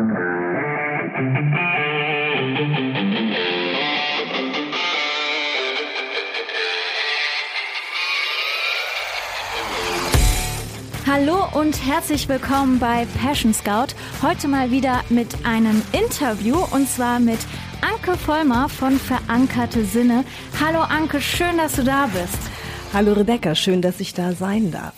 Hallo und herzlich willkommen bei Passion Scout. Heute mal wieder mit einem Interview und zwar mit Anke Vollmer von Verankerte Sinne. Hallo Anke, schön, dass du da bist. Hallo Rebecca, schön, dass ich da sein darf.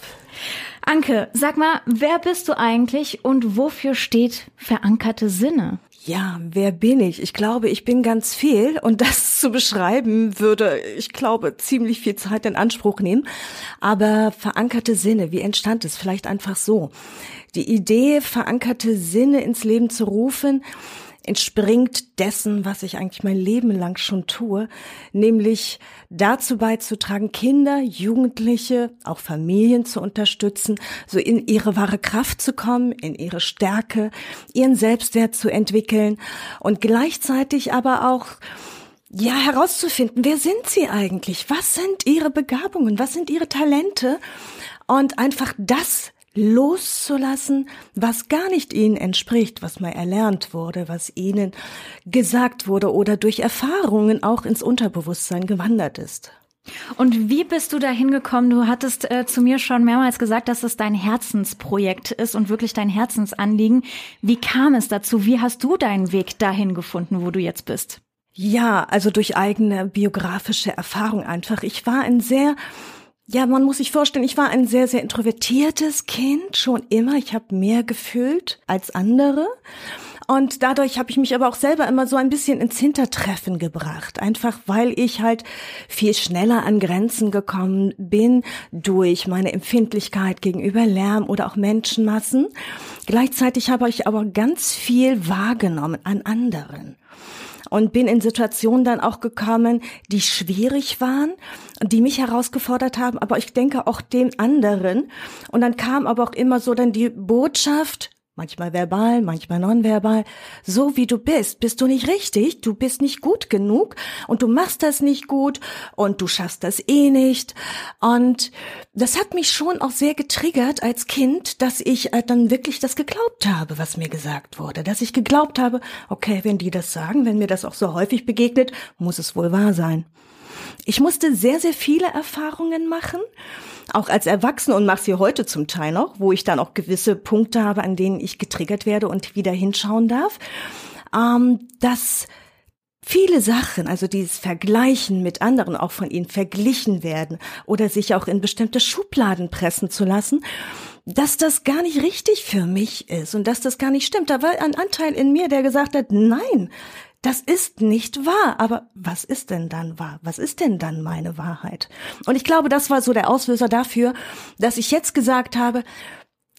Anke, sag mal, wer bist du eigentlich und wofür steht Verankerte Sinne? Ja, wer bin ich? Ich glaube, ich bin ganz viel und das zu beschreiben würde, ich glaube, ziemlich viel Zeit in Anspruch nehmen. Aber verankerte Sinne, wie entstand es? Vielleicht einfach so. Die Idee, verankerte Sinne ins Leben zu rufen, entspringt dessen, was ich eigentlich mein Leben lang schon tue, nämlich dazu beizutragen, Kinder, Jugendliche, auch Familien zu unterstützen, so in ihre wahre Kraft zu kommen, in ihre Stärke, ihren Selbstwert zu entwickeln und gleichzeitig aber auch ja, herauszufinden, wer sind sie eigentlich? Was sind ihre Begabungen? Was sind ihre Talente? Und einfach das loszulassen, was gar nicht ihnen entspricht, was mal erlernt wurde, was ihnen gesagt wurde oder durch Erfahrungen auch ins Unterbewusstsein gewandert ist. Und wie bist du da hingekommen? Du hattest äh, zu mir schon mehrmals gesagt, dass es dein Herzensprojekt ist und wirklich dein Herzensanliegen. Wie kam es dazu? Wie hast du deinen Weg dahin gefunden, wo du jetzt bist? Ja, also durch eigene biografische Erfahrung einfach. Ich war ein sehr ja, man muss sich vorstellen, ich war ein sehr, sehr introvertiertes Kind, schon immer. Ich habe mehr gefühlt als andere. Und dadurch habe ich mich aber auch selber immer so ein bisschen ins Hintertreffen gebracht. Einfach weil ich halt viel schneller an Grenzen gekommen bin durch meine Empfindlichkeit gegenüber Lärm oder auch Menschenmassen. Gleichzeitig habe ich aber ganz viel wahrgenommen an anderen und bin in Situationen dann auch gekommen, die schwierig waren, die mich herausgefordert haben, aber ich denke auch den anderen. Und dann kam aber auch immer so dann die Botschaft, manchmal verbal, manchmal nonverbal. So wie du bist, bist du nicht richtig, du bist nicht gut genug und du machst das nicht gut und du schaffst das eh nicht. Und das hat mich schon auch sehr getriggert als Kind, dass ich äh, dann wirklich das geglaubt habe, was mir gesagt wurde. Dass ich geglaubt habe, okay, wenn die das sagen, wenn mir das auch so häufig begegnet, muss es wohl wahr sein. Ich musste sehr, sehr viele Erfahrungen machen auch als Erwachsene und mache sie heute zum Teil noch, wo ich dann auch gewisse Punkte habe, an denen ich getriggert werde und wieder hinschauen darf, ähm, dass viele Sachen, also dieses Vergleichen mit anderen, auch von ihnen verglichen werden oder sich auch in bestimmte Schubladen pressen zu lassen, dass das gar nicht richtig für mich ist und dass das gar nicht stimmt. Da war ein Anteil in mir, der gesagt hat, nein, das ist nicht wahr. Aber was ist denn dann wahr? Was ist denn dann meine Wahrheit? Und ich glaube, das war so der Auslöser dafür, dass ich jetzt gesagt habe,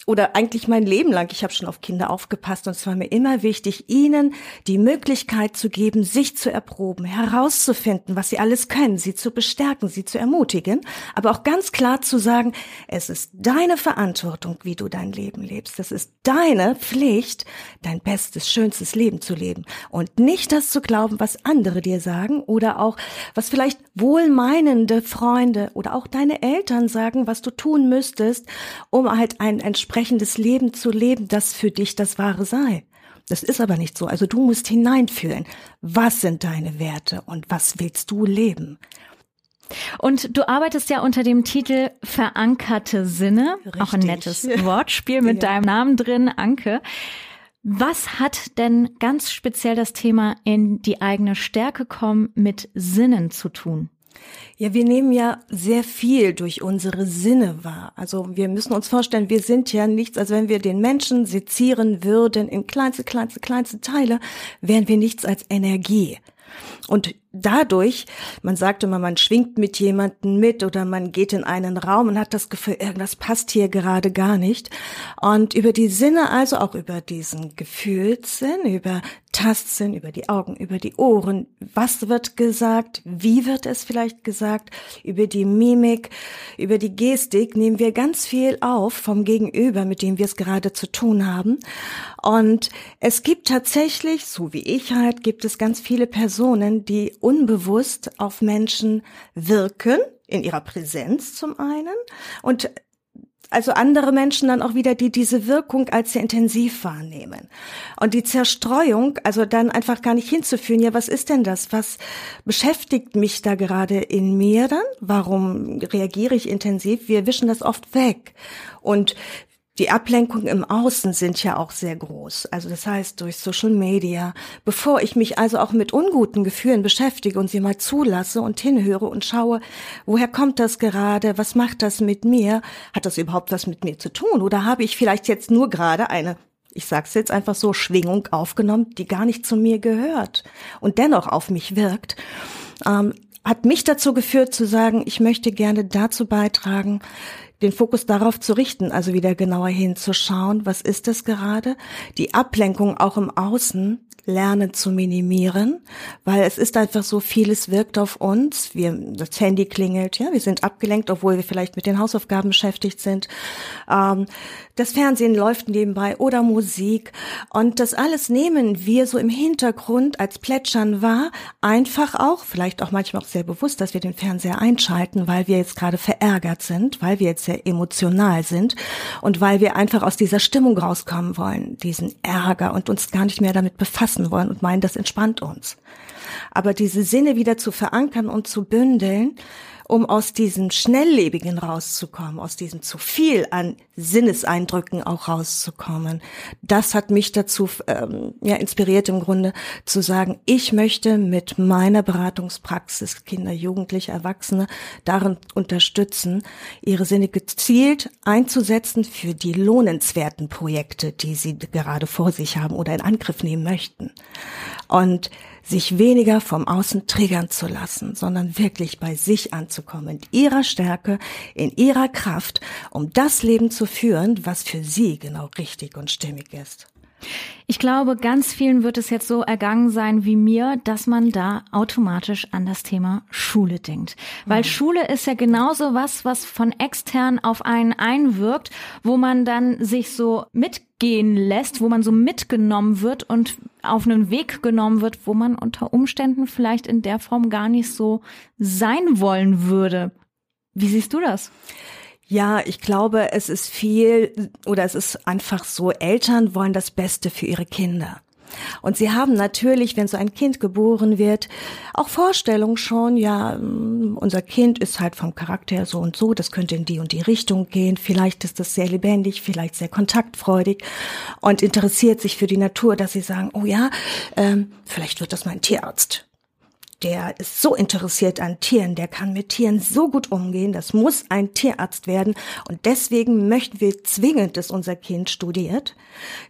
oder eigentlich mein Leben lang, ich habe schon auf Kinder aufgepasst und es war mir immer wichtig, ihnen die Möglichkeit zu geben, sich zu erproben, herauszufinden, was sie alles können, sie zu bestärken, sie zu ermutigen, aber auch ganz klar zu sagen, es ist deine Verantwortung, wie du dein Leben lebst. Es ist deine Pflicht, dein bestes, schönstes Leben zu leben und nicht das zu glauben, was andere dir sagen oder auch was vielleicht wohlmeinende Freunde oder auch deine Eltern sagen, was du tun müsstest, um halt ein entsprechendes entsprechendes Leben zu leben, das für dich das Wahre sei. Das ist aber nicht so. Also du musst hineinfühlen. Was sind deine Werte und was willst du leben? Und du arbeitest ja unter dem Titel Verankerte Sinne. Richtig. Auch ein nettes Wortspiel mit ja. deinem Namen drin, Anke. Was hat denn ganz speziell das Thema in die eigene Stärke kommen mit Sinnen zu tun? Ja, wir nehmen ja sehr viel durch unsere Sinne wahr. Also wir müssen uns vorstellen, wir sind ja nichts, als wenn wir den Menschen sezieren würden in kleinste, kleinste, kleinste Teile, wären wir nichts als Energie. Und dadurch, man sagt immer, man schwingt mit jemandem mit oder man geht in einen Raum und hat das Gefühl, irgendwas passt hier gerade gar nicht. Und über die Sinne, also auch über diesen Gefühlssinn, über Tastsinn, über die Augen, über die Ohren, was wird gesagt, wie wird es vielleicht gesagt, über die Mimik, über die Gestik nehmen wir ganz viel auf vom Gegenüber, mit dem wir es gerade zu tun haben. Und es gibt tatsächlich, so wie ich halt, gibt es ganz viele Personen, die unbewusst auf Menschen wirken, in ihrer Präsenz zum einen und also andere Menschen dann auch wieder, die diese Wirkung als sehr intensiv wahrnehmen. Und die Zerstreuung, also dann einfach gar nicht hinzuführen, ja, was ist denn das? Was beschäftigt mich da gerade in mir dann? Warum reagiere ich intensiv? Wir wischen das oft weg. Und die Ablenkungen im Außen sind ja auch sehr groß. Also das heißt durch Social Media. Bevor ich mich also auch mit unguten Gefühlen beschäftige und sie mal zulasse und hinhöre und schaue, woher kommt das gerade? Was macht das mit mir? Hat das überhaupt was mit mir zu tun? Oder habe ich vielleicht jetzt nur gerade eine ich sag's jetzt einfach so, Schwingung aufgenommen, die gar nicht zu mir gehört und dennoch auf mich wirkt, ähm, hat mich dazu geführt zu sagen, ich möchte gerne dazu beitragen, den Fokus darauf zu richten, also wieder genauer hinzuschauen, was ist das gerade? Die Ablenkung auch im Außen lernen zu minimieren, weil es ist einfach so vieles wirkt auf uns. Wir, das Handy klingelt, ja, wir sind abgelenkt, obwohl wir vielleicht mit den Hausaufgaben beschäftigt sind. Ähm, das Fernsehen läuft nebenbei oder Musik und das alles nehmen wir so im Hintergrund als Plätschern wahr, einfach auch, vielleicht auch manchmal auch sehr bewusst, dass wir den Fernseher einschalten, weil wir jetzt gerade verärgert sind, weil wir jetzt sehr emotional sind und weil wir einfach aus dieser Stimmung rauskommen wollen, diesen Ärger und uns gar nicht mehr damit befassen wollen und meinen, das entspannt uns. Aber diese Sinne wieder zu verankern und zu bündeln, um aus diesem Schnelllebigen rauszukommen, aus diesem zu viel an Sinneseindrücken auch rauszukommen. Das hat mich dazu ähm, ja, inspiriert im Grunde zu sagen, ich möchte mit meiner Beratungspraxis Kinder, Jugendliche, Erwachsene darin unterstützen, ihre Sinne gezielt einzusetzen für die lohnenswerten Projekte, die sie gerade vor sich haben oder in Angriff nehmen möchten. Und sich weniger vom Außen triggern zu lassen, sondern wirklich bei sich anzukommen, in ihrer Stärke, in ihrer Kraft, um das Leben zu führen, was für sie genau richtig und stimmig ist. Ich glaube, ganz vielen wird es jetzt so ergangen sein wie mir, dass man da automatisch an das Thema Schule denkt. Weil mhm. Schule ist ja genauso was, was von extern auf einen einwirkt, wo man dann sich so mitgehen lässt, wo man so mitgenommen wird und auf einen Weg genommen wird, wo man unter Umständen vielleicht in der Form gar nicht so sein wollen würde. Wie siehst du das? Ja, ich glaube, es ist viel oder es ist einfach so, Eltern wollen das Beste für ihre Kinder. Und sie haben natürlich, wenn so ein Kind geboren wird, auch Vorstellungen schon, ja, mm, unser Kind ist halt vom Charakter so und so, das könnte in die und die Richtung gehen, vielleicht ist das sehr lebendig, vielleicht sehr kontaktfreudig und interessiert sich für die Natur, dass sie sagen, oh ja, ähm, vielleicht wird das mein Tierarzt der ist so interessiert an Tieren, der kann mit Tieren so gut umgehen, das muss ein Tierarzt werden. Und deswegen möchten wir zwingend, dass unser Kind studiert.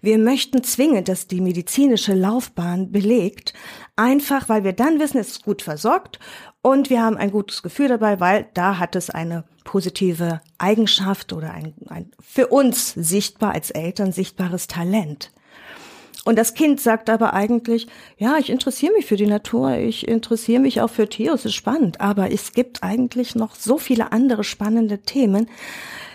Wir möchten zwingend, dass die medizinische Laufbahn belegt, einfach weil wir dann wissen, es ist gut versorgt und wir haben ein gutes Gefühl dabei, weil da hat es eine positive Eigenschaft oder ein, ein für uns sichtbar als Eltern sichtbares Talent. Und das Kind sagt aber eigentlich, ja, ich interessiere mich für die Natur, ich interessiere mich auch für Tiere, es ist spannend, aber es gibt eigentlich noch so viele andere spannende Themen,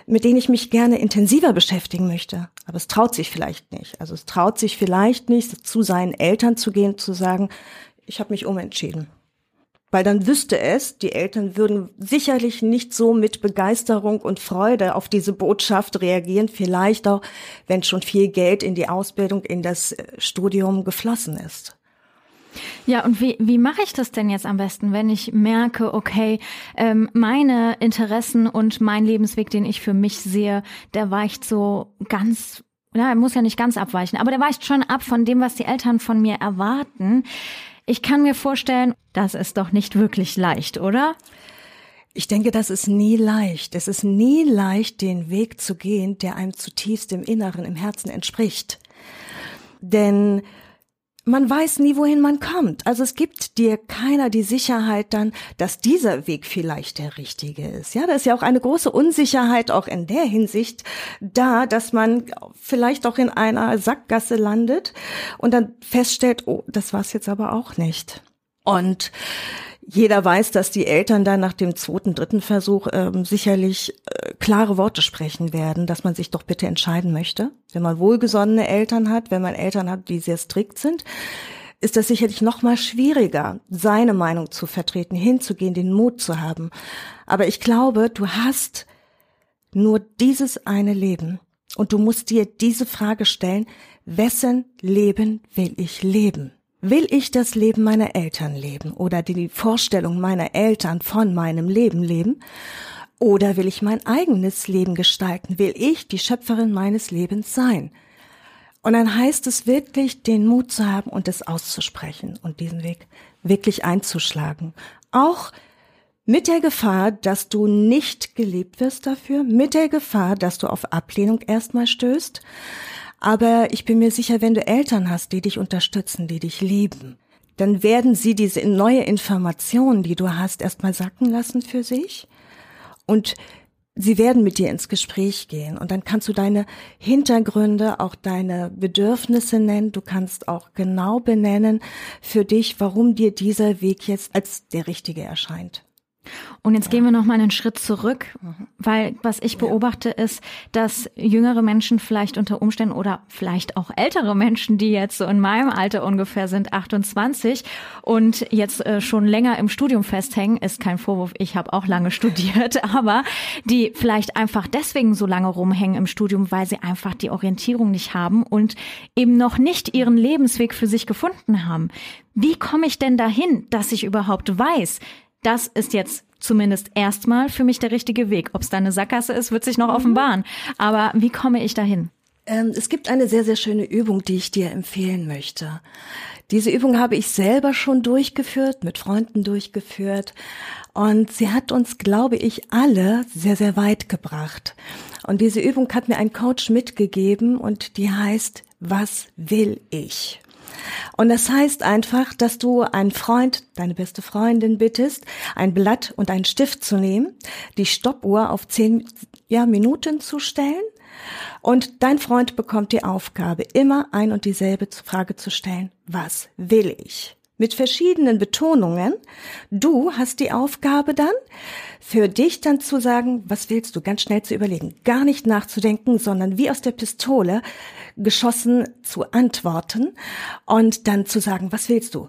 mit denen ich mich gerne intensiver beschäftigen möchte. Aber es traut sich vielleicht nicht. Also es traut sich vielleicht nicht, zu seinen Eltern zu gehen, zu sagen, ich habe mich umentschieden. Weil dann wüsste es, die Eltern würden sicherlich nicht so mit Begeisterung und Freude auf diese Botschaft reagieren, vielleicht auch, wenn schon viel Geld in die Ausbildung, in das äh, Studium geflossen ist. Ja, und wie, wie mache ich das denn jetzt am besten, wenn ich merke, okay, ähm, meine Interessen und mein Lebensweg, den ich für mich sehe, der weicht so ganz, ja, er muss ja nicht ganz abweichen, aber der weicht schon ab von dem, was die Eltern von mir erwarten. Ich kann mir vorstellen, das ist doch nicht wirklich leicht, oder? Ich denke, das ist nie leicht. Es ist nie leicht, den Weg zu gehen, der einem zutiefst im Inneren, im Herzen entspricht. Denn man weiß nie, wohin man kommt. Also es gibt dir keiner die Sicherheit dann, dass dieser Weg vielleicht der richtige ist. Ja, da ist ja auch eine große Unsicherheit auch in der Hinsicht da, dass man vielleicht auch in einer Sackgasse landet und dann feststellt, oh, das war's jetzt aber auch nicht. Und jeder weiß, dass die Eltern dann nach dem zweiten, dritten Versuch ähm, sicherlich äh, klare Worte sprechen werden, dass man sich doch bitte entscheiden möchte. Wenn man wohlgesonnene Eltern hat, wenn man Eltern hat, die sehr strikt sind, ist das sicherlich noch mal schwieriger, seine Meinung zu vertreten, hinzugehen, den Mut zu haben. Aber ich glaube, du hast nur dieses eine Leben. Und du musst dir diese Frage stellen, wessen Leben will ich leben? Will ich das Leben meiner Eltern leben oder die Vorstellung meiner Eltern von meinem Leben leben? Oder will ich mein eigenes Leben gestalten? Will ich die Schöpferin meines Lebens sein? Und dann heißt es wirklich, den Mut zu haben und es auszusprechen und diesen Weg wirklich einzuschlagen. Auch mit der Gefahr, dass du nicht geliebt wirst dafür, mit der Gefahr, dass du auf Ablehnung erstmal stößt, aber ich bin mir sicher, wenn du Eltern hast, die dich unterstützen, die dich lieben, dann werden sie diese neue Information, die du hast, erstmal sacken lassen für sich. Und sie werden mit dir ins Gespräch gehen. Und dann kannst du deine Hintergründe, auch deine Bedürfnisse nennen. Du kannst auch genau benennen für dich, warum dir dieser Weg jetzt als der richtige erscheint. Und jetzt ja. gehen wir noch mal einen Schritt zurück, mhm. weil was ich beobachte ist, dass jüngere Menschen vielleicht unter Umständen oder vielleicht auch ältere Menschen, die jetzt so in meinem Alter ungefähr sind, 28 und jetzt äh, schon länger im Studium festhängen, ist kein Vorwurf, ich habe auch lange studiert, aber die vielleicht einfach deswegen so lange rumhängen im Studium, weil sie einfach die Orientierung nicht haben und eben noch nicht ihren Lebensweg für sich gefunden haben. Wie komme ich denn dahin, dass ich überhaupt weiß, das ist jetzt zumindest erstmal für mich der richtige Weg. Ob es da eine Sackgasse ist, wird sich noch mhm. offenbaren. Aber wie komme ich dahin? Ähm, es gibt eine sehr, sehr schöne Übung, die ich dir empfehlen möchte. Diese Übung habe ich selber schon durchgeführt, mit Freunden durchgeführt. Und sie hat uns, glaube ich, alle sehr, sehr weit gebracht. Und diese Übung hat mir ein Coach mitgegeben und die heißt, was will ich? Und das heißt einfach, dass du einen Freund, deine beste Freundin bittest, ein Blatt und einen Stift zu nehmen, die Stoppuhr auf zehn ja, Minuten zu stellen und dein Freund bekommt die Aufgabe, immer ein und dieselbe Frage zu stellen. Was will ich? Mit verschiedenen Betonungen. Du hast die Aufgabe dann, für dich dann zu sagen, was willst du, ganz schnell zu überlegen. Gar nicht nachzudenken, sondern wie aus der Pistole geschossen zu antworten und dann zu sagen, was willst du?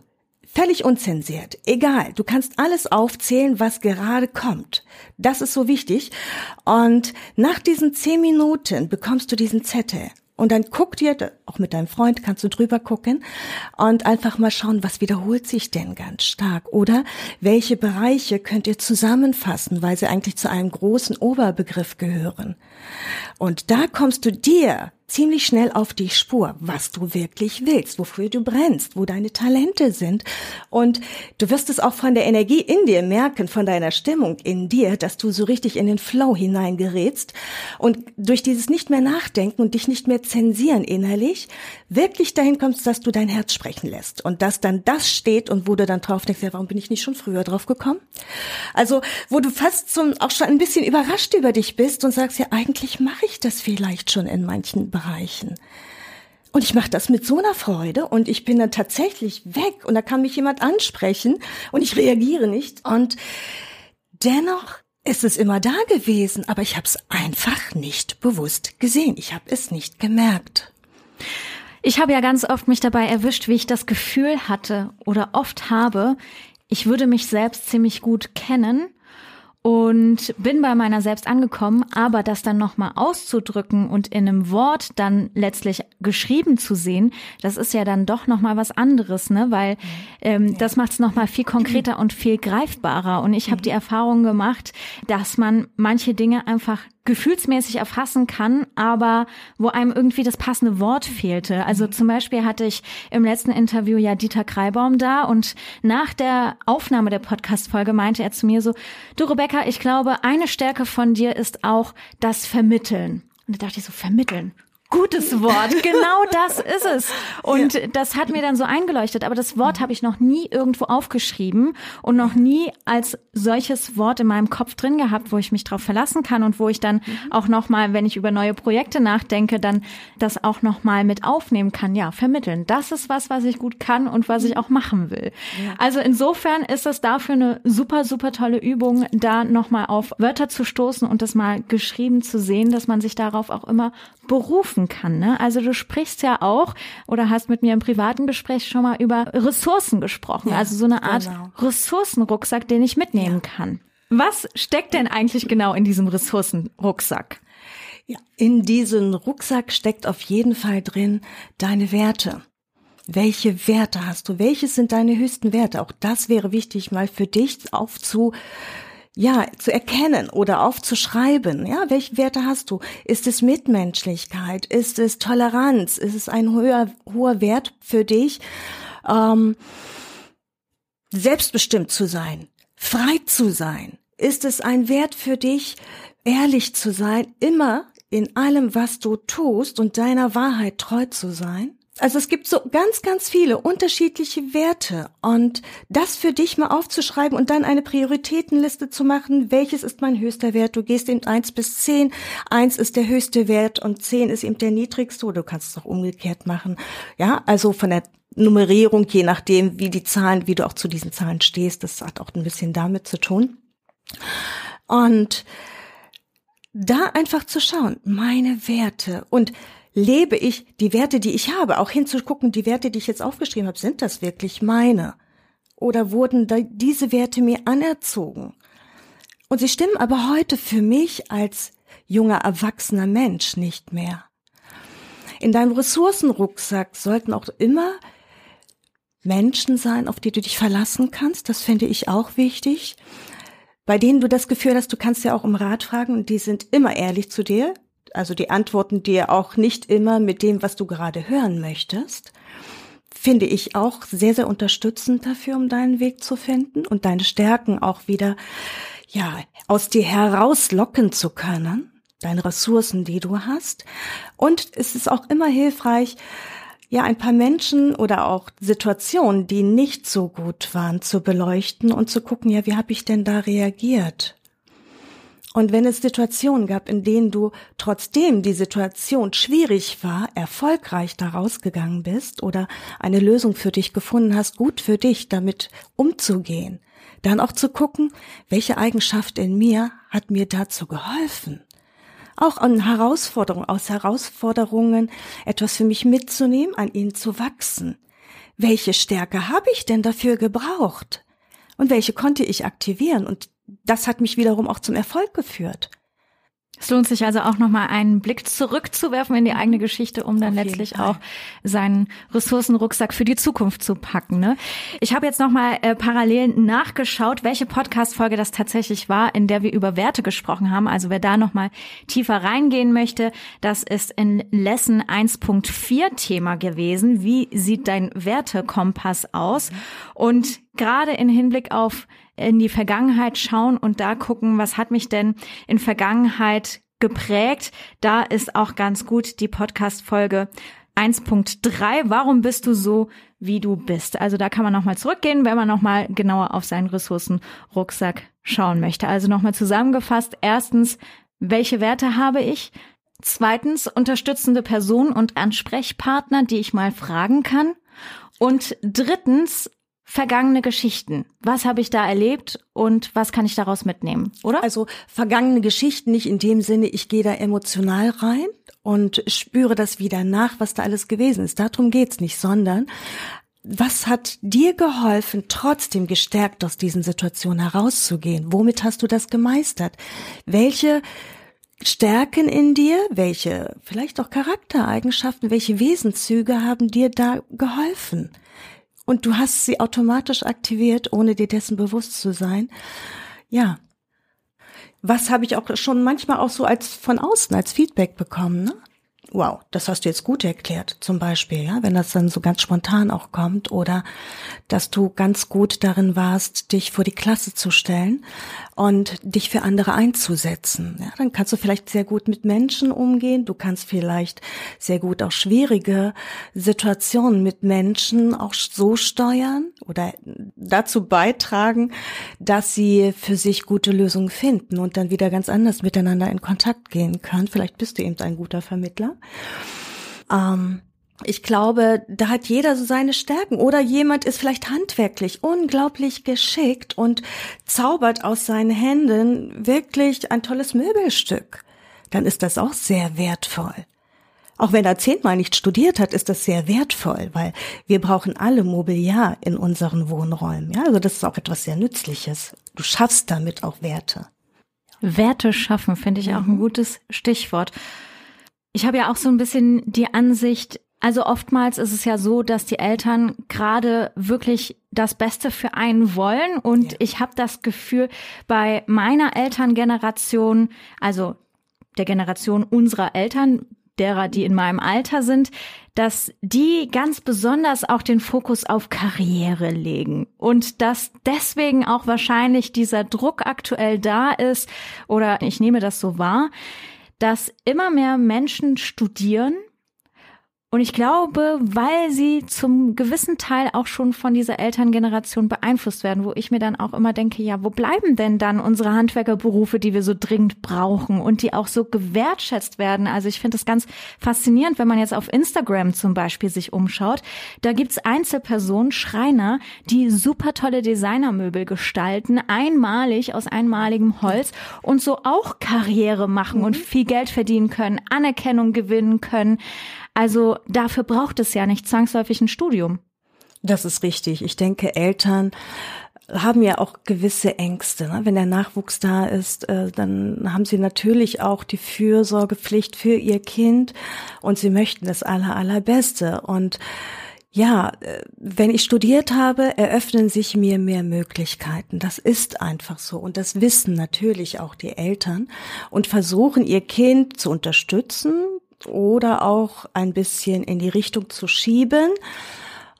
Völlig unzensiert. Egal. Du kannst alles aufzählen, was gerade kommt. Das ist so wichtig. Und nach diesen zehn Minuten bekommst du diesen Zettel. Und dann guck dir, auch mit deinem Freund kannst du drüber gucken und einfach mal schauen, was wiederholt sich denn ganz stark oder welche Bereiche könnt ihr zusammenfassen, weil sie eigentlich zu einem großen Oberbegriff gehören. Und da kommst du dir ziemlich schnell auf die Spur, was du wirklich willst, wofür du brennst, wo deine Talente sind. Und du wirst es auch von der Energie in dir merken, von deiner Stimmung in dir, dass du so richtig in den Flow hineingerätst und durch dieses nicht mehr nachdenken und dich nicht mehr zensieren innerlich, wirklich dahin kommst, dass du dein Herz sprechen lässt und dass dann das steht und wo du dann drauf denkst, ja, warum bin ich nicht schon früher drauf gekommen? Also, wo du fast zum, auch schon ein bisschen überrascht über dich bist und sagst, ja, eigentlich mache ich das vielleicht schon in manchen Bereichen. Und ich mache das mit so einer Freude und ich bin dann tatsächlich weg und da kann mich jemand ansprechen und ich reagiere nicht und dennoch ist es immer da gewesen, aber ich habe es einfach nicht bewusst gesehen. Ich habe es nicht gemerkt. Ich habe ja ganz oft mich dabei erwischt, wie ich das Gefühl hatte oder oft habe, ich würde mich selbst ziemlich gut kennen und bin bei meiner selbst angekommen, aber das dann nochmal auszudrücken und in einem Wort dann letztlich geschrieben zu sehen, das ist ja dann doch nochmal was anderes, ne? Weil ähm, das macht es nochmal viel konkreter und viel greifbarer. Und ich habe die Erfahrung gemacht, dass man manche Dinge einfach gefühlsmäßig erfassen kann, aber wo einem irgendwie das passende Wort fehlte. Also zum Beispiel hatte ich im letzten Interview ja Dieter Kreibaum da und nach der Aufnahme der Podcast-Folge meinte er zu mir so, du Rebecca, ich glaube, eine Stärke von dir ist auch das Vermitteln. Und da dachte ich so, vermitteln. Gutes Wort, genau das ist es. Und ja. das hat mir dann so eingeleuchtet. Aber das Wort habe ich noch nie irgendwo aufgeschrieben und noch nie als solches Wort in meinem Kopf drin gehabt, wo ich mich drauf verlassen kann und wo ich dann mhm. auch nochmal, wenn ich über neue Projekte nachdenke, dann das auch nochmal mit aufnehmen kann. Ja, vermitteln. Das ist was, was ich gut kann und was ich auch machen will. Ja. Also insofern ist es dafür eine super, super tolle Übung, da nochmal auf Wörter zu stoßen und das mal geschrieben zu sehen, dass man sich darauf auch immer berufen helfen kann. Ne? Also du sprichst ja auch oder hast mit mir im privaten Gespräch schon mal über Ressourcen gesprochen. Ja, also so eine Art genau. Ressourcenrucksack, den ich mitnehmen ja. kann. Was steckt denn eigentlich genau in diesem Ressourcenrucksack? Ja, in diesem Rucksack steckt auf jeden Fall drin deine Werte. Welche Werte hast du? Welches sind deine höchsten Werte? Auch das wäre wichtig, mal für dich aufzu, ja, zu erkennen oder aufzuschreiben. Ja, welche Werte hast du? Ist es Mitmenschlichkeit? Ist es Toleranz? Ist es ein hoher, hoher Wert für dich, ähm, selbstbestimmt zu sein, frei zu sein? Ist es ein Wert für dich, ehrlich zu sein, immer in allem, was du tust und deiner Wahrheit treu zu sein? Also es gibt so ganz, ganz viele unterschiedliche Werte und das für dich mal aufzuschreiben und dann eine Prioritätenliste zu machen. Welches ist mein höchster Wert? Du gehst eben eins bis zehn. Eins ist der höchste Wert und zehn ist eben der niedrigste. Oder du kannst es auch umgekehrt machen. Ja, also von der Nummerierung, je nachdem, wie die Zahlen, wie du auch zu diesen Zahlen stehst. Das hat auch ein bisschen damit zu tun. Und da einfach zu schauen, meine Werte und lebe ich die Werte, die ich habe, auch hinzugucken, die Werte, die ich jetzt aufgeschrieben habe, sind das wirklich meine? Oder wurden diese Werte mir anerzogen? Und sie stimmen aber heute für mich als junger, erwachsener Mensch nicht mehr. In deinem Ressourcenrucksack sollten auch immer Menschen sein, auf die du dich verlassen kannst. Das finde ich auch wichtig bei denen du das Gefühl hast, du kannst ja auch um Rat fragen und die sind immer ehrlich zu dir. Also die antworten dir auch nicht immer mit dem, was du gerade hören möchtest. Finde ich auch sehr, sehr unterstützend dafür, um deinen Weg zu finden und deine Stärken auch wieder, ja, aus dir herauslocken zu können. Deine Ressourcen, die du hast. Und es ist auch immer hilfreich, ja ein paar Menschen oder auch Situationen, die nicht so gut waren, zu beleuchten und zu gucken, ja, wie habe ich denn da reagiert? Und wenn es Situationen gab, in denen du trotzdem die Situation schwierig war, erfolgreich daraus gegangen bist oder eine Lösung für dich gefunden hast, gut für dich damit umzugehen, dann auch zu gucken, welche Eigenschaft in mir hat mir dazu geholfen? auch an Herausforderungen, aus Herausforderungen etwas für mich mitzunehmen, an ihnen zu wachsen. Welche Stärke habe ich denn dafür gebraucht? Und welche konnte ich aktivieren? Und das hat mich wiederum auch zum Erfolg geführt. Es lohnt sich also auch nochmal einen Blick zurückzuwerfen in die eigene Geschichte, um dann letztlich auch seinen Ressourcenrucksack für die Zukunft zu packen. Ne? Ich habe jetzt nochmal äh, parallel nachgeschaut, welche Podcast-Folge das tatsächlich war, in der wir über Werte gesprochen haben. Also wer da nochmal tiefer reingehen möchte, das ist in Lesson 1.4 Thema gewesen. Wie sieht dein Wertekompass aus? Und gerade in Hinblick auf in die Vergangenheit schauen und da gucken, was hat mich denn in Vergangenheit geprägt. Da ist auch ganz gut die Podcast-Folge 1.3. Warum bist du so, wie du bist? Also da kann man nochmal zurückgehen, wenn man nochmal genauer auf seinen Ressourcenrucksack schauen möchte. Also nochmal zusammengefasst. Erstens, welche Werte habe ich? Zweitens, unterstützende Personen und Ansprechpartner, die ich mal fragen kann. Und drittens, vergangene Geschichten. Was habe ich da erlebt und was kann ich daraus mitnehmen, oder? Also vergangene Geschichten nicht in dem Sinne, ich gehe da emotional rein und spüre das wieder nach, was da alles gewesen ist. Darum geht's nicht, sondern was hat dir geholfen, trotzdem gestärkt aus diesen Situationen herauszugehen? Womit hast du das gemeistert? Welche Stärken in dir, welche vielleicht auch Charaktereigenschaften, welche Wesenszüge haben dir da geholfen? Und du hast sie automatisch aktiviert, ohne dir dessen bewusst zu sein. Ja. Was habe ich auch schon manchmal auch so als von außen als Feedback bekommen, ne? Wow, das hast du jetzt gut erklärt, zum Beispiel, ja, wenn das dann so ganz spontan auch kommt oder dass du ganz gut darin warst, dich vor die Klasse zu stellen und dich für andere einzusetzen. Ja, dann kannst du vielleicht sehr gut mit Menschen umgehen. Du kannst vielleicht sehr gut auch schwierige Situationen mit Menschen auch so steuern oder dazu beitragen, dass sie für sich gute Lösungen finden und dann wieder ganz anders miteinander in Kontakt gehen können. Vielleicht bist du eben ein guter Vermittler. Ähm, ich glaube, da hat jeder so seine Stärken. Oder jemand ist vielleicht handwerklich unglaublich geschickt und zaubert aus seinen Händen wirklich ein tolles Möbelstück. Dann ist das auch sehr wertvoll. Auch wenn er zehnmal nicht studiert hat, ist das sehr wertvoll, weil wir brauchen alle Mobiliar in unseren Wohnräumen. Ja, also das ist auch etwas sehr Nützliches. du schaffst damit auch Werte. Werte schaffen, finde ich auch ein mhm. gutes Stichwort. Ich habe ja auch so ein bisschen die Ansicht, also oftmals ist es ja so, dass die Eltern gerade wirklich das Beste für einen wollen. Und ja. ich habe das Gefühl, bei meiner Elterngeneration, also der Generation unserer Eltern, derer, die in meinem Alter sind, dass die ganz besonders auch den Fokus auf Karriere legen und dass deswegen auch wahrscheinlich dieser Druck aktuell da ist oder ich nehme das so wahr, dass immer mehr Menschen studieren und ich glaube, weil sie zum gewissen Teil auch schon von dieser Elterngeneration beeinflusst werden, wo ich mir dann auch immer denke, ja, wo bleiben denn dann unsere Handwerkerberufe, die wir so dringend brauchen und die auch so gewertschätzt werden? Also ich finde es ganz faszinierend, wenn man jetzt auf Instagram zum Beispiel sich umschaut. Da gibt's Einzelpersonen, Schreiner, die super tolle Designermöbel gestalten, einmalig aus einmaligem Holz und so auch Karriere machen mhm. und viel Geld verdienen können, Anerkennung gewinnen können. Also dafür braucht es ja nicht zwangsläufig ein Studium. Das ist richtig. Ich denke, Eltern haben ja auch gewisse Ängste. Ne? Wenn der Nachwuchs da ist, äh, dann haben sie natürlich auch die Fürsorgepflicht für ihr Kind und sie möchten das aller, allerbeste. Und ja, äh, wenn ich studiert habe, eröffnen sich mir mehr Möglichkeiten. Das ist einfach so. Und das wissen natürlich auch die Eltern und versuchen ihr Kind zu unterstützen, oder auch ein bisschen in die Richtung zu schieben,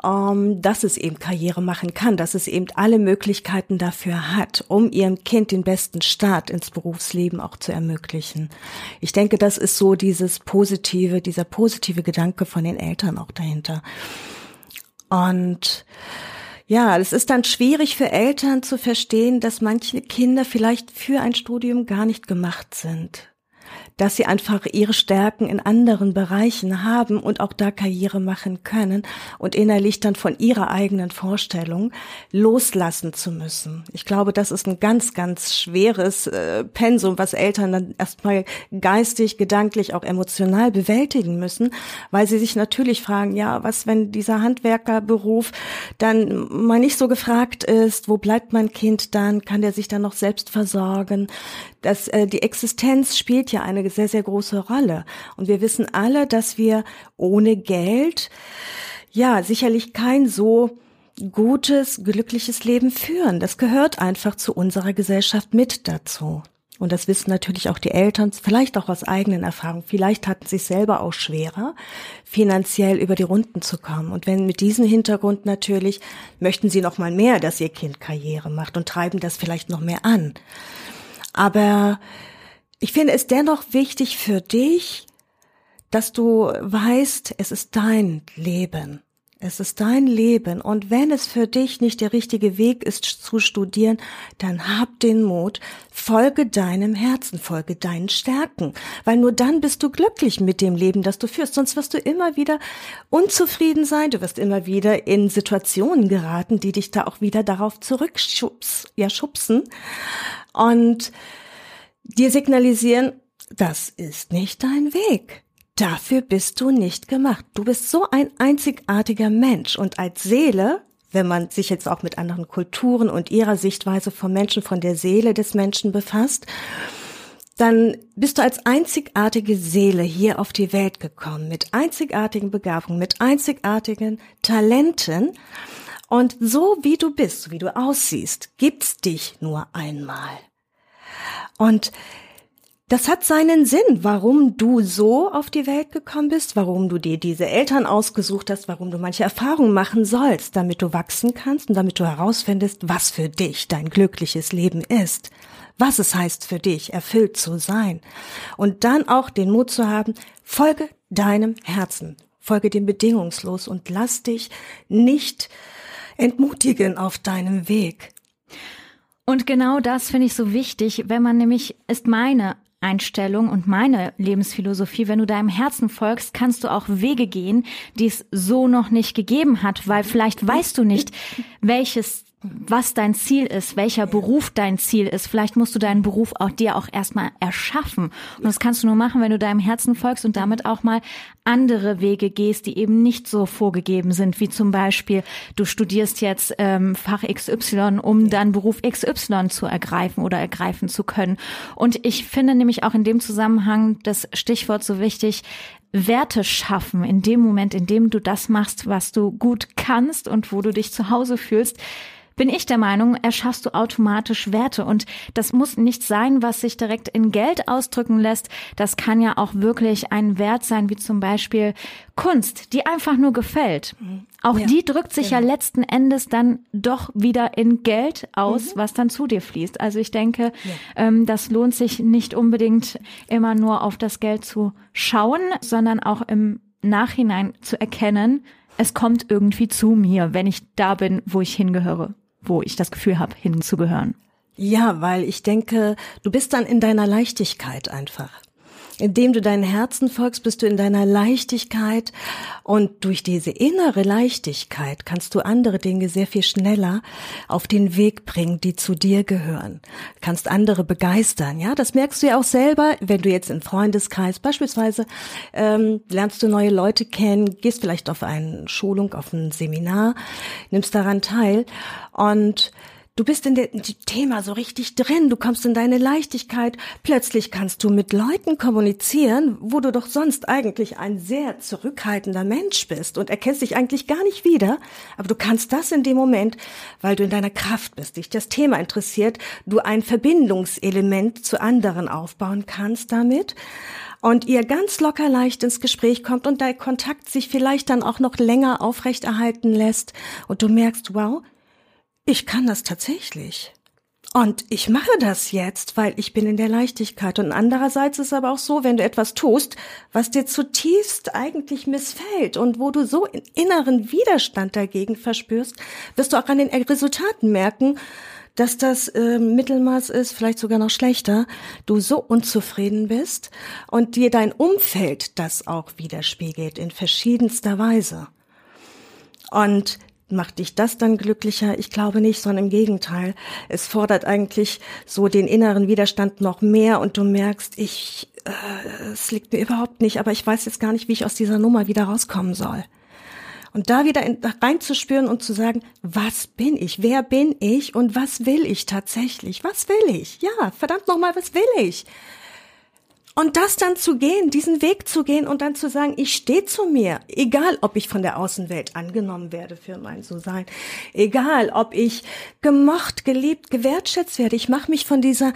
ähm, dass es eben Karriere machen kann, dass es eben alle Möglichkeiten dafür hat, um ihrem Kind den besten Start ins Berufsleben auch zu ermöglichen. Ich denke, das ist so dieses positive, dieser positive Gedanke von den Eltern auch dahinter. Und ja, es ist dann schwierig für Eltern zu verstehen, dass manche Kinder vielleicht für ein Studium gar nicht gemacht sind dass sie einfach ihre Stärken in anderen Bereichen haben und auch da Karriere machen können und innerlich dann von ihrer eigenen Vorstellung loslassen zu müssen. Ich glaube, das ist ein ganz, ganz schweres äh, Pensum, was Eltern dann erstmal geistig, gedanklich, auch emotional bewältigen müssen, weil sie sich natürlich fragen, ja, was, wenn dieser Handwerkerberuf dann mal nicht so gefragt ist, wo bleibt mein Kind dann, kann der sich dann noch selbst versorgen? Das, äh, die Existenz spielt ja eine sehr, sehr große Rolle. Und wir wissen alle, dass wir ohne Geld ja sicherlich kein so gutes, glückliches Leben führen. Das gehört einfach zu unserer Gesellschaft mit dazu. Und das wissen natürlich auch die Eltern, vielleicht auch aus eigenen Erfahrungen. Vielleicht hatten sie es selber auch schwerer, finanziell über die Runden zu kommen. Und wenn mit diesem Hintergrund natürlich möchten sie noch mal mehr, dass ihr Kind Karriere macht und treiben das vielleicht noch mehr an. Aber ich finde es dennoch wichtig für dich, dass du weißt, es ist dein Leben. Es ist dein Leben. Und wenn es für dich nicht der richtige Weg ist zu studieren, dann hab den Mut, folge deinem Herzen, folge deinen Stärken. Weil nur dann bist du glücklich mit dem Leben, das du führst. Sonst wirst du immer wieder unzufrieden sein. Du wirst immer wieder in Situationen geraten, die dich da auch wieder darauf zurückschubsen. Ja, schubsen. Und dir signalisieren, das ist nicht dein Weg. Dafür bist du nicht gemacht. Du bist so ein einzigartiger Mensch und als Seele, wenn man sich jetzt auch mit anderen Kulturen und ihrer Sichtweise vom Menschen, von der Seele des Menschen befasst, dann bist du als einzigartige Seele hier auf die Welt gekommen, mit einzigartigen Begabungen, mit einzigartigen Talenten. Und so wie du bist, so wie du aussiehst, gibt's dich nur einmal. Und das hat seinen Sinn, warum du so auf die Welt gekommen bist, warum du dir diese Eltern ausgesucht hast, warum du manche Erfahrungen machen sollst, damit du wachsen kannst und damit du herausfindest, was für dich dein glückliches Leben ist, was es heißt für dich, erfüllt zu sein. Und dann auch den Mut zu haben, folge deinem Herzen, folge dem bedingungslos und lass dich nicht entmutigen auf deinem Weg. Und genau das finde ich so wichtig, wenn man nämlich, ist meine Einstellung und meine Lebensphilosophie, wenn du deinem Herzen folgst, kannst du auch Wege gehen, die es so noch nicht gegeben hat, weil vielleicht weißt du nicht, welches was dein Ziel ist, welcher Beruf dein Ziel ist. Vielleicht musst du deinen Beruf auch dir auch erstmal erschaffen. Und das kannst du nur machen, wenn du deinem Herzen folgst und damit auch mal andere Wege gehst, die eben nicht so vorgegeben sind, wie zum Beispiel, du studierst jetzt ähm, Fach XY, um dann Beruf XY zu ergreifen oder ergreifen zu können. Und ich finde nämlich auch in dem Zusammenhang das Stichwort so wichtig, Werte schaffen in dem Moment, in dem du das machst, was du gut kannst und wo du dich zu Hause fühlst, bin ich der Meinung, erschaffst du automatisch Werte. Und das muss nicht sein, was sich direkt in Geld ausdrücken lässt. Das kann ja auch wirklich ein Wert sein, wie zum Beispiel Kunst, die einfach nur gefällt. Auch ja, die drückt sich genau. ja letzten Endes dann doch wieder in Geld aus, mhm. was dann zu dir fließt. Also ich denke, ja. ähm, das lohnt sich nicht unbedingt immer nur auf das Geld zu schauen, sondern auch im Nachhinein zu erkennen, es kommt irgendwie zu mir, wenn ich da bin, wo ich hingehöre wo ich das Gefühl habe, hinzugehören. Ja, weil ich denke, du bist dann in deiner Leichtigkeit einfach. Indem du deinen Herzen folgst, bist du in deiner Leichtigkeit. Und durch diese innere Leichtigkeit kannst du andere Dinge sehr viel schneller auf den Weg bringen, die zu dir gehören. Kannst andere begeistern, ja, das merkst du ja auch selber, wenn du jetzt im Freundeskreis beispielsweise ähm, lernst du neue Leute kennen, gehst vielleicht auf eine Schulung, auf ein Seminar, nimmst daran teil. Und Du bist in dem Thema so richtig drin, du kommst in deine Leichtigkeit, plötzlich kannst du mit Leuten kommunizieren, wo du doch sonst eigentlich ein sehr zurückhaltender Mensch bist und erkennst dich eigentlich gar nicht wieder, aber du kannst das in dem Moment, weil du in deiner Kraft bist, dich das Thema interessiert, du ein Verbindungselement zu anderen aufbauen kannst damit. Und ihr ganz locker leicht ins Gespräch kommt und der Kontakt sich vielleicht dann auch noch länger aufrechterhalten lässt. Und du merkst, wow, ich kann das tatsächlich. Und ich mache das jetzt, weil ich bin in der Leichtigkeit. Und andererseits ist aber auch so, wenn du etwas tust, was dir zutiefst eigentlich missfällt und wo du so inneren Widerstand dagegen verspürst, wirst du auch an den Resultaten merken, dass das äh, Mittelmaß ist, vielleicht sogar noch schlechter, du so unzufrieden bist und dir dein Umfeld das auch widerspiegelt in verschiedenster Weise. Und Macht dich das dann glücklicher? Ich glaube nicht, sondern im Gegenteil. Es fordert eigentlich so den inneren Widerstand noch mehr und du merkst, ich, äh, es liegt mir überhaupt nicht, aber ich weiß jetzt gar nicht, wie ich aus dieser Nummer wieder rauskommen soll. Und da wieder in, reinzuspüren und zu sagen, was bin ich? Wer bin ich? Und was will ich tatsächlich? Was will ich? Ja, verdammt nochmal, was will ich? Und das dann zu gehen, diesen Weg zu gehen und dann zu sagen, ich stehe zu mir, egal ob ich von der Außenwelt angenommen werde für mein So-Sein, egal ob ich gemocht, geliebt, gewertschätzt werde, ich mache mich von dieser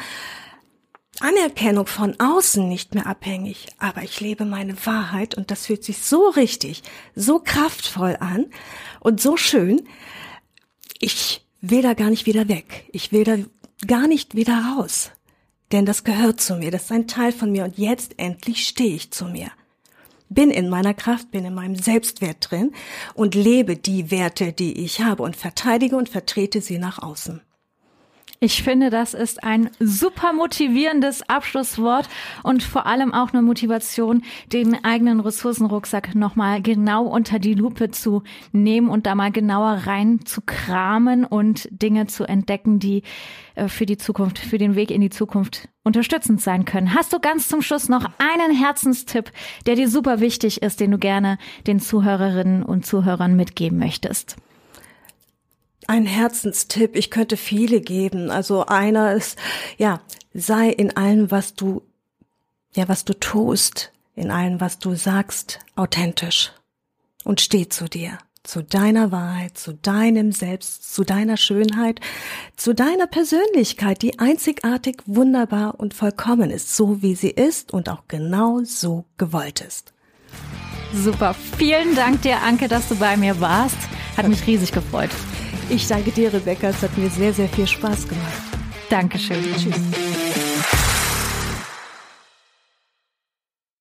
Anerkennung von außen nicht mehr abhängig, aber ich lebe meine Wahrheit und das fühlt sich so richtig, so kraftvoll an und so schön. Ich will da gar nicht wieder weg. Ich will da gar nicht wieder raus denn das gehört zu mir, das ist ein Teil von mir und jetzt endlich stehe ich zu mir. Bin in meiner Kraft, bin in meinem Selbstwert drin und lebe die Werte, die ich habe und verteidige und vertrete sie nach außen. Ich finde, das ist ein super motivierendes Abschlusswort und vor allem auch eine Motivation, den eigenen Ressourcenrucksack nochmal genau unter die Lupe zu nehmen und da mal genauer rein zu kramen und Dinge zu entdecken, die äh, für die Zukunft, für den Weg in die Zukunft unterstützend sein können. Hast du ganz zum Schluss noch einen Herzenstipp, der dir super wichtig ist, den du gerne den Zuhörerinnen und Zuhörern mitgeben möchtest? Ein Herzenstipp, ich könnte viele geben. Also einer ist, ja, sei in allem, was du, ja, was du tust, in allem, was du sagst, authentisch und steh zu dir, zu deiner Wahrheit, zu deinem Selbst, zu deiner Schönheit, zu deiner Persönlichkeit, die einzigartig, wunderbar und vollkommen ist, so wie sie ist und auch genau so gewollt ist. Super. Vielen Dank dir, Anke, dass du bei mir warst. Hat mich riesig gefreut. Ich danke dir, Rebecca. Es hat mir sehr, sehr viel Spaß gemacht. Dankeschön. Tschüss.